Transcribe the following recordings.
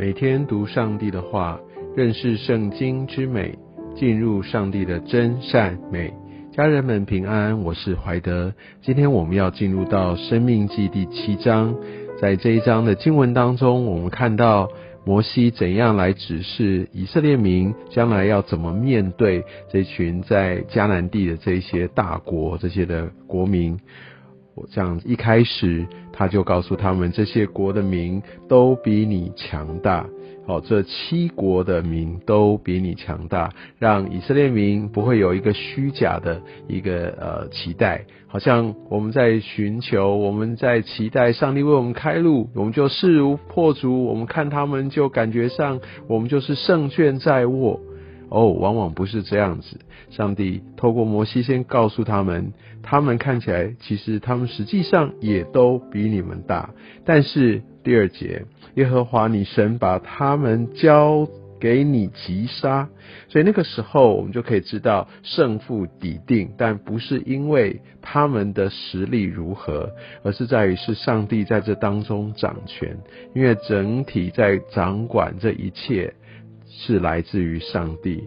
每天读上帝的话，认识圣经之美，进入上帝的真善美。家人们平安，我是怀德。今天我们要进入到生命记第七章，在这一章的经文当中，我们看到摩西怎样来指示以色列民将来要怎么面对这群在迦南地的这些大国、这些的国民。我这样一开始，他就告诉他们，这些国的民都比你强大。好，这七国的民都比你强大，让以色列民不会有一个虚假的一个呃期待，好像我们在寻求，我们在期待上帝为我们开路，我们就势如破竹，我们看他们就感觉上我们就是胜券在握。哦，往往不是这样子。上帝透过摩西先告诉他们，他们看起来其实他们实际上也都比你们大。但是第二节，耶和华你神把他们交给你击杀，所以那个时候我们就可以知道胜负底定，但不是因为他们的实力如何，而是在于是上帝在这当中掌权，因为整体在掌管这一切。是来自于上帝，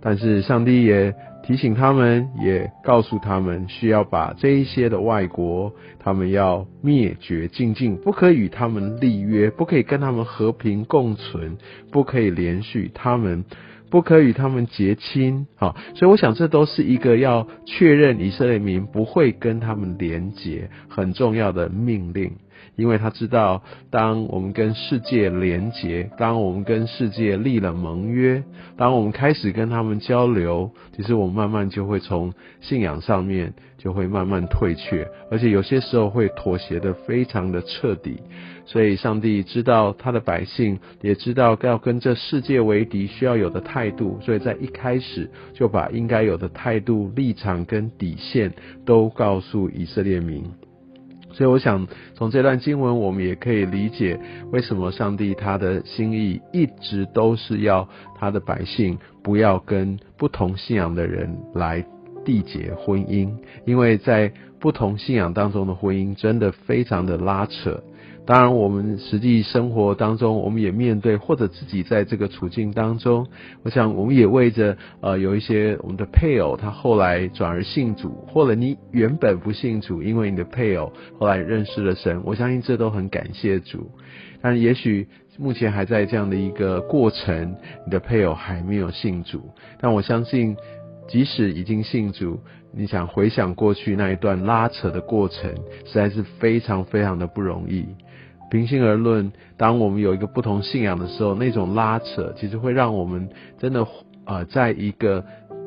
但是上帝也提醒他们，也告诉他们，需要把这一些的外国，他们要灭绝尽尽，不可以与他们立约，不可以跟他们和平共存，不可以连续他们，不可以与他们结亲。好，所以我想这都是一个要确认以色列民不会跟他们连结很重要的命令。因为他知道，当我们跟世界连结，当我们跟世界立了盟约，当我们开始跟他们交流，其实我们慢慢就会从信仰上面就会慢慢退却，而且有些时候会妥协的非常的彻底。所以，上帝知道他的百姓也知道要跟这世界为敌需要有的态度，所以在一开始就把应该有的态度、立场跟底线都告诉以色列民。所以，我想从这段经文，我们也可以理解为什么上帝他的心意一直都是要他的百姓不要跟不同信仰的人来缔结婚姻，因为在不同信仰当中的婚姻真的非常的拉扯。当然，我们实际生活当中，我们也面对或者自己在这个处境当中，我想我们也为着呃有一些我们的配偶他后来转而信主，或者你原本不信主，因为你的配偶后来认识了神，我相信这都很感谢主。但也许目前还在这样的一个过程，你的配偶还没有信主，但我相信即使已经信主，你想回想过去那一段拉扯的过程，实在是非常非常的不容易。平心而论，当我们有一个不同信仰的时候，那种拉扯其实会让我们真的呃，在一个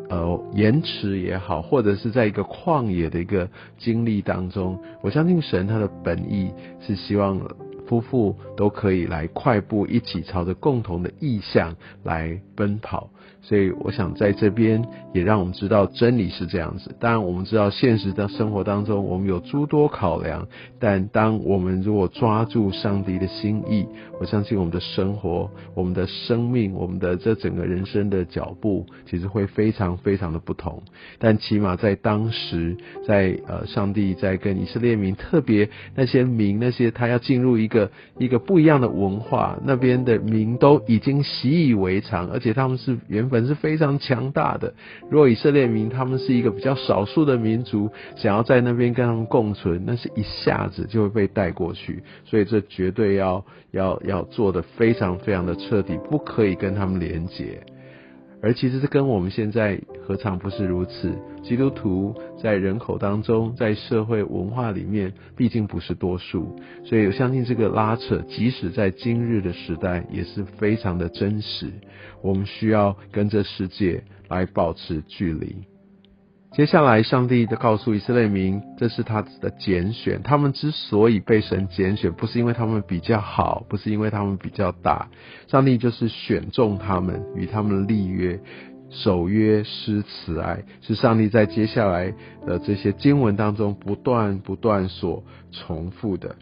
呃延迟也好，或者是在一个旷野的一个经历当中，我相信神他的本意是希望夫妇都可以来快步一起朝着共同的意向来奔跑。所以，我想在这边也让我们知道真理是这样子。当然，我们知道现实的生活当中，我们有诸多考量。但当我们如果抓住上帝的心意，我相信我们的生活、我们的生命、我们的这整个人生的脚步，其实会非常非常的不同。但起码在当时，在呃，上帝在跟以色列民，特别那些民，那些他要进入一个一个不一样的文化，那边的民都已经习以为常，而且他们是原本。是非常强大的。如果以色列民他们是一个比较少数的民族，想要在那边跟他们共存，那是一下子就会被带过去。所以这绝对要要要做的非常非常的彻底，不可以跟他们连接。而其实是跟我们现在何尝不是如此？基督徒在人口当中，在社会文化里面，毕竟不是多数，所以我相信这个拉扯，即使在今日的时代，也是非常的真实。我们需要跟这世界来保持距离。接下来，上帝的告诉以色列民，这是他的拣选。他们之所以被神拣选，不是因为他们比较好，不是因为他们比较大，上帝就是选中他们，与他们立约，守约施慈爱，是上帝在接下来的这些经文当中不断不断所重复的。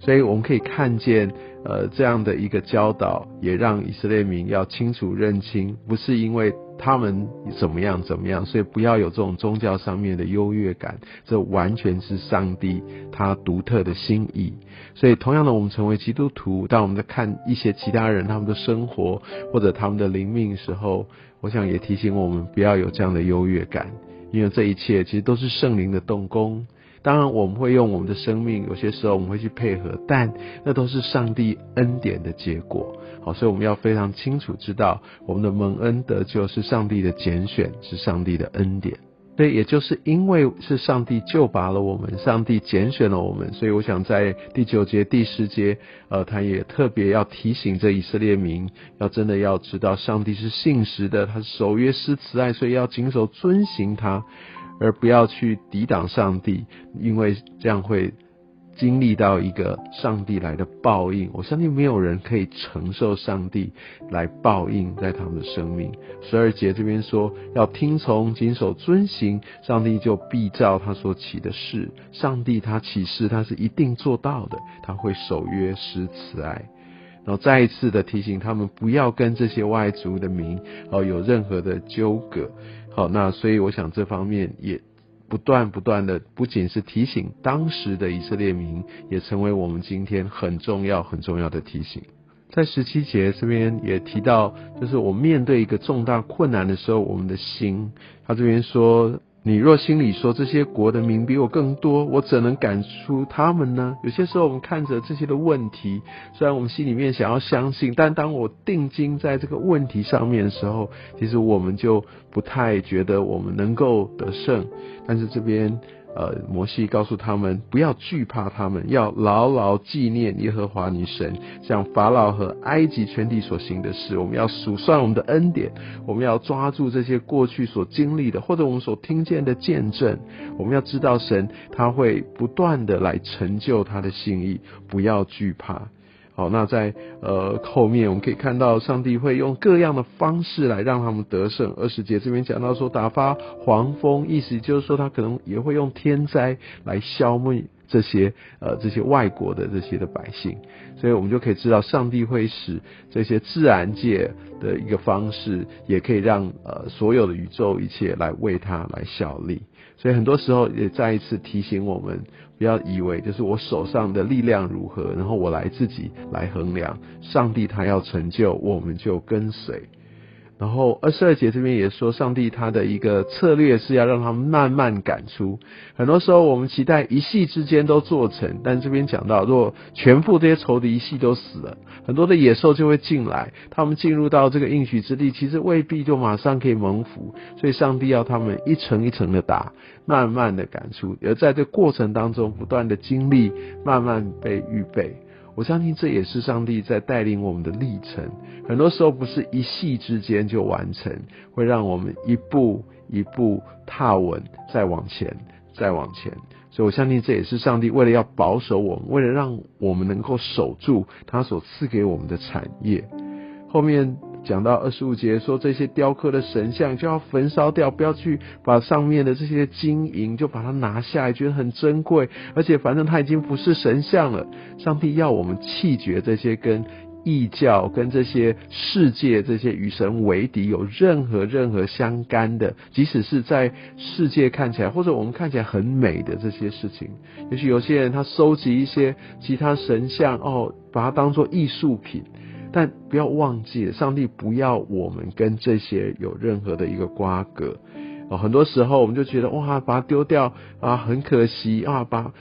所以我们可以看见，呃，这样的一个教导，也让以色列民要清楚认清，不是因为。他们怎么样怎么样，所以不要有这种宗教上面的优越感，这完全是上帝他独特的心意。所以同样的，我们成为基督徒，当我们在看一些其他人他们的生活或者他们的灵命时候，我想也提醒我们不要有这样的优越感，因为这一切其实都是圣灵的动工。当然，我们会用我们的生命，有些时候我们会去配合，但那都是上帝恩典的结果。好，所以我们要非常清楚知道，我们的蒙恩得救是上帝的拣选，是上帝的恩典。所以，也就是因为是上帝救拔了我们，上帝拣选了我们，所以我想在第九节、第十节，呃，他也特别要提醒这以色列民，要真的要知道，上帝是信实的，他是守约施慈爱，所以要谨守遵行他。而不要去抵挡上帝，因为这样会经历到一个上帝来的报应。我相信没有人可以承受上帝来报应在他们的生命。十二节这边说要听从、谨守、遵行，上帝就必照他所起的事。上帝他起誓，他是一定做到的，他会守约施慈爱。然后再一次的提醒他们，不要跟这些外族的民哦有任何的纠葛。好，那所以我想这方面也不断不断的，不仅是提醒当时的以色列民，也成为我们今天很重要很重要的提醒。在十七节这边也提到，就是我面对一个重大困难的时候，我们的心，他这边说。你若心里说这些国的民比我更多，我怎能赶出他们呢？有些时候我们看着这些的问题，虽然我们心里面想要相信，但当我定睛在这个问题上面的时候，其实我们就不太觉得我们能够得胜。但是这边。呃，摩西告诉他们不要惧怕他们，要牢牢纪念耶和华女神，像法老和埃及全体所行的事。我们要数算我们的恩典，我们要抓住这些过去所经历的，或者我们所听见的见证。我们要知道神他会不断的来成就他的心意，不要惧怕。好，那在呃后面我们可以看到，上帝会用各样的方式来让他们得胜。二十节这边讲到说，打发黄蜂，意思就是说他可能也会用天灾来消灭这些呃这些外国的这些的百姓。所以我们就可以知道，上帝会使这些自然界的一个方式，也可以让呃所有的宇宙一切来为他来效力。所以很多时候也再一次提醒我们，不要以为就是我手上的力量如何，然后我来自己来衡量。上帝他要成就，我们就跟随。然后二十二节这边也说，上帝他的一个策略是要让他们慢慢赶出。很多时候我们期待一夕之间都做成，但这边讲到，若全部这些仇敌一夕都死了，很多的野兽就会进来，他们进入到这个应许之地，其实未必就马上可以蒙福。所以上帝要他们一层一层的打，慢慢的赶出，而在这过程当中不断的经历，慢慢被预备。我相信这也是上帝在带领我们的历程，很多时候不是一夕之间就完成，会让我们一步一步踏稳，再往前，再往前。所以我相信这也是上帝为了要保守我们，为了让我们能够守住他所赐给我们的产业。后面。讲到二十五节，说这些雕刻的神像就要焚烧掉，不要去把上面的这些金银就把它拿下来，觉得很珍贵，而且反正它已经不是神像了。上帝要我们弃绝这些跟异教、跟这些世界、这些与神为敌有任何任何相干的，即使是在世界看起来或者我们看起来很美的这些事情。也许有些人他收集一些其他神像，哦，把它当做艺术品。但不要忘记，上帝不要我们跟这些有任何的一个瓜葛哦。很多时候我们就觉得哇，把它丢掉啊，很可惜啊，把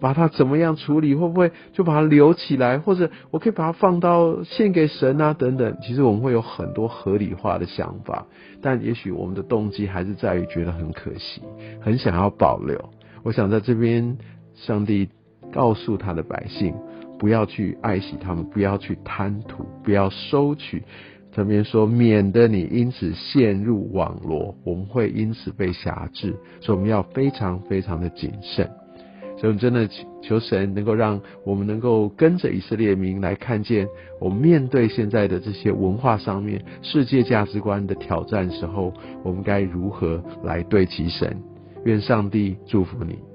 把它怎么样处理？会不会就把它留起来？或者我可以把它放到献给神啊？等等。其实我们会有很多合理化的想法，但也许我们的动机还是在于觉得很可惜，很想要保留。我想在这边，上帝告诉他的百姓。不要去爱惜他们，不要去贪图，不要收取。特别说，免得你因此陷入网罗，我们会因此被辖制。所以我们要非常非常的谨慎。所以，我们真的求神能够让我们能够跟着以色列民来看见，我们面对现在的这些文化上面、世界价值观的挑战时候，我们该如何来对齐神。愿上帝祝福你。